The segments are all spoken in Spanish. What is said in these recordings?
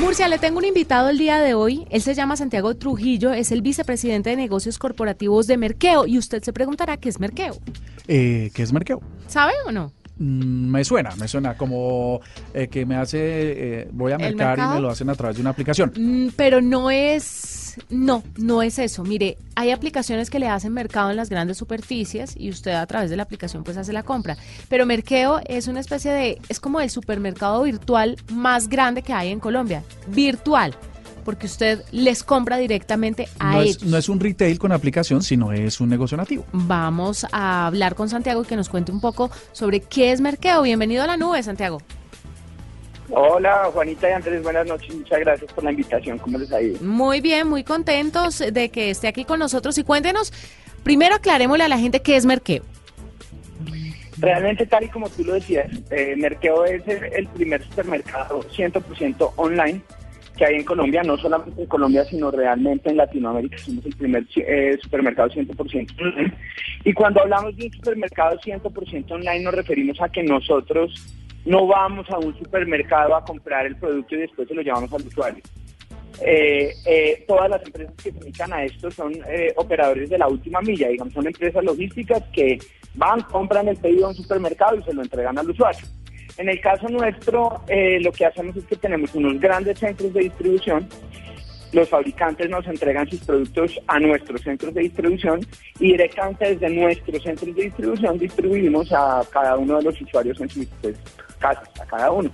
Murcia, le tengo un invitado el día de hoy. Él se llama Santiago Trujillo, es el vicepresidente de negocios corporativos de Merkeo. Y usted se preguntará qué es Merkeo. Eh, ¿Qué es Merkeo? ¿Sabe o no? Mm, me suena, me suena como eh, que me hace, eh, voy a mercar y me lo hacen a través de una aplicación. Mm, pero no es, no, no es eso. Mire, hay aplicaciones que le hacen mercado en las grandes superficies y usted a través de la aplicación pues hace la compra. Pero Merkeo es una especie de, es como el supermercado virtual más grande que hay en Colombia, virtual porque usted les compra directamente a no ellos. Es, no es un retail con aplicación, sino es un negocio nativo. Vamos a hablar con Santiago y que nos cuente un poco sobre qué es Merkeo. Bienvenido a la nube, Santiago. Hola Juanita y Andrés, buenas noches, muchas gracias por la invitación, ¿cómo les ha ido? Muy bien, muy contentos de que esté aquí con nosotros y cuéntenos, primero aclarémosle a la gente qué es Merkeo. Realmente tal y como tú lo decías, eh, Merkeo es el, primer supermercado 100% online que hay en Colombia, no solamente en Colombia, sino realmente en Latinoamérica. Somos el primer eh, supermercado 100% online. Y cuando hablamos de un supermercado 100% online, nos referimos a que nosotros no vamos a un supermercado a comprar el producto y después se lo llevamos al usuario. Eh, eh, todas las empresas que se dedican a esto son eh, operadores de la última milla, digamos, son empresas logísticas que van, compran el pedido a un supermercado y se lo entregan al usuario. En el caso nuestro, lo que hacemos es que tenemos unos grandes centros de distribución. Los fabricantes nos entregan sus productos a nuestros centros de distribución y directamente desde nuestros centros de distribución distribuimos a cada uno de los usuarios en pues, casas, a cada uno.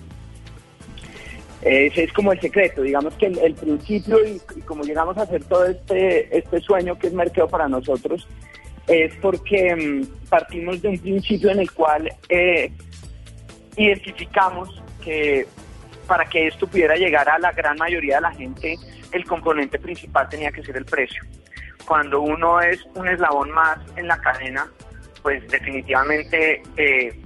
Ese es como el secreto, digamos que el, el principio y, como llegamos a hacer todo este, este sueño que es mercado para nosotros, es porque mmm, partimos de un principio en el cual eh, identificamos que para que esto pudiera llegar a la gran mayoría de la gente, el componente principal tenía que ser el precio. Cuando uno es un eslabón más en la cadena, pues definitivamente eh,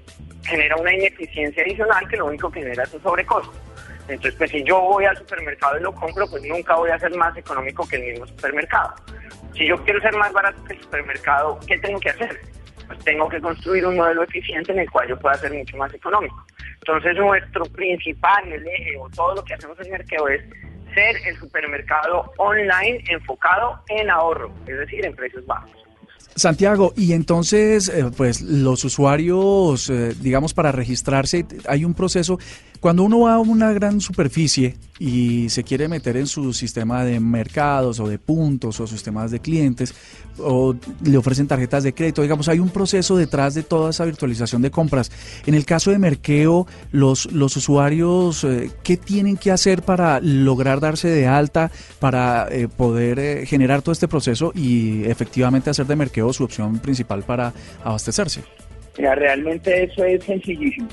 genera una ineficiencia adicional que lo único que genera es un sobrecosto. Entonces, pues si yo voy al supermercado y lo compro, pues nunca voy a ser más económico que el mismo supermercado. Si yo quiero ser más barato que el supermercado, ¿qué tengo que hacer? Pues tengo que construir un modelo eficiente en el cual yo pueda ser mucho más económico. Entonces nuestro principal el eje o todo lo que hacemos en Merkeo es ser el supermercado online enfocado en ahorro, es decir, en precios bajos. Santiago, y entonces, eh, pues los usuarios, eh, digamos, para registrarse, hay un proceso. Cuando uno va a una gran superficie y se quiere meter en su sistema de mercados o de puntos o sistemas de clientes, o le ofrecen tarjetas de crédito, digamos, hay un proceso detrás de toda esa virtualización de compras. En el caso de Merkeo, los, los usuarios, eh, ¿qué tienen que hacer para lograr darse de alta, para eh, poder eh, generar todo este proceso y efectivamente hacer de Merkeo su opción principal para abastecerse? Mira, realmente eso es sencillísimo.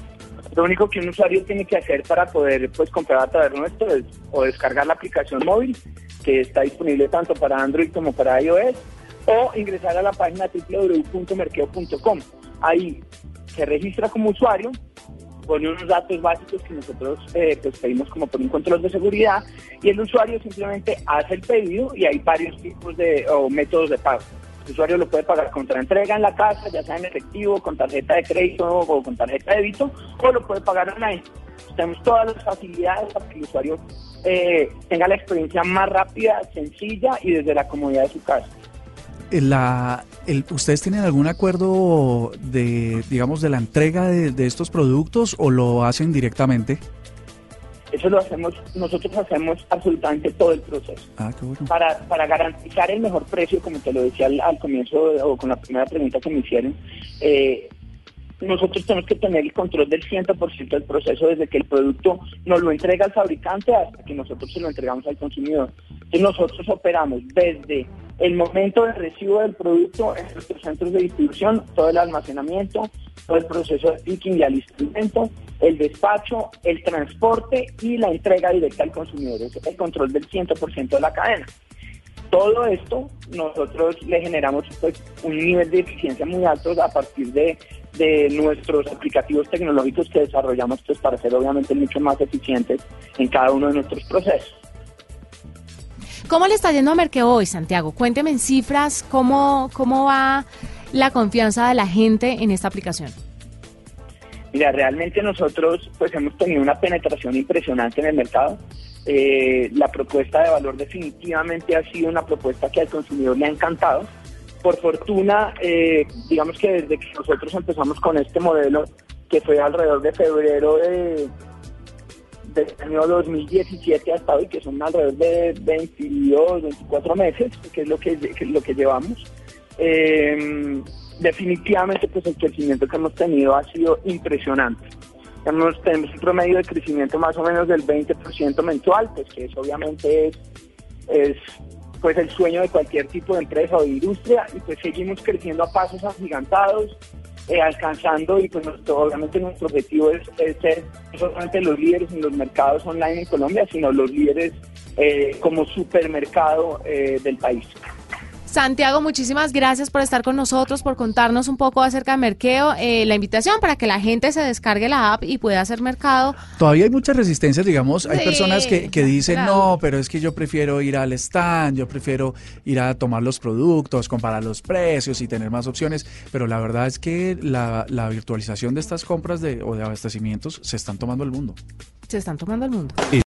Lo único que un usuario tiene que hacer para poder pues comprar a través nuestro es o descargar la aplicación móvil, que está disponible tanto para Android como para iOS, o ingresar a la página www.merkeo.com. Ahí se registra como usuario, pone unos datos básicos que nosotros eh, pues pedimos como por un control de seguridad y el usuario simplemente hace el pedido y hay varios tipos de o métodos de pago. El usuario lo puede pagar contra entrega en la casa, ya sea en efectivo, con tarjeta de crédito o con tarjeta de débito, o lo puede pagar online. Tenemos todas las facilidades para que el usuario eh, tenga la experiencia más rápida, sencilla y desde la comodidad de su casa. La, el, ¿Ustedes tienen algún acuerdo de, digamos, de la entrega de, de estos productos o lo hacen directamente? Eso lo hacemos, nosotros hacemos absolutamente todo el proceso. Ah, qué bueno. Para, para garantizar el mejor precio, como te lo decía al, al comienzo o con la primera pregunta que me hicieron, eh, nosotros tenemos que tener el control del 100% del proceso desde que el producto nos lo entrega al fabricante hasta que nosotros se lo entregamos al consumidor. Entonces nosotros operamos desde el momento de recibo del producto en nuestros centros de distribución, todo el almacenamiento, todo el proceso de picking y alistamiento, el despacho, el transporte y la entrega directa al consumidor. Es el control del 100% de la cadena. Todo esto nosotros le generamos pues, un nivel de eficiencia muy alto a partir de, de nuestros aplicativos tecnológicos que desarrollamos pues, para ser obviamente mucho más eficientes en cada uno de nuestros procesos. ¿Cómo le está yendo a Merkeo hoy, Santiago? Cuénteme en cifras cómo, cómo va la confianza de la gente en esta aplicación. Mira, realmente nosotros pues hemos tenido una penetración impresionante en el mercado. Eh, la propuesta de valor definitivamente ha sido una propuesta que al consumidor le ha encantado. Por fortuna, eh, digamos que desde que nosotros empezamos con este modelo, que fue alrededor de febrero de, del año 2017 hasta hoy, que son alrededor de 22, 24 meses, que es lo que es lo que llevamos. Eh, definitivamente pues el crecimiento que hemos tenido ha sido impresionante. Tenemos, tenemos un promedio de crecimiento más o menos del 20% mensual, pues que es obviamente es, es pues el sueño de cualquier tipo de empresa o de industria y pues seguimos creciendo a pasos agigantados, eh, alcanzando y pues obviamente nuestro objetivo es, es, ser no solamente los líderes en los mercados online en Colombia, sino los líderes eh, como supermercado eh, del país. Santiago, muchísimas gracias por estar con nosotros, por contarnos un poco acerca de Merkeo. Eh, la invitación para que la gente se descargue la app y pueda hacer mercado. Todavía hay muchas resistencias, digamos. Hay personas que, que dicen, claro. no, pero es que yo prefiero ir al stand, yo prefiero ir a tomar los productos, comparar los precios y tener más opciones. Pero la verdad es que la, la virtualización de estas compras de, o de abastecimientos se están tomando el mundo. Se están tomando el mundo.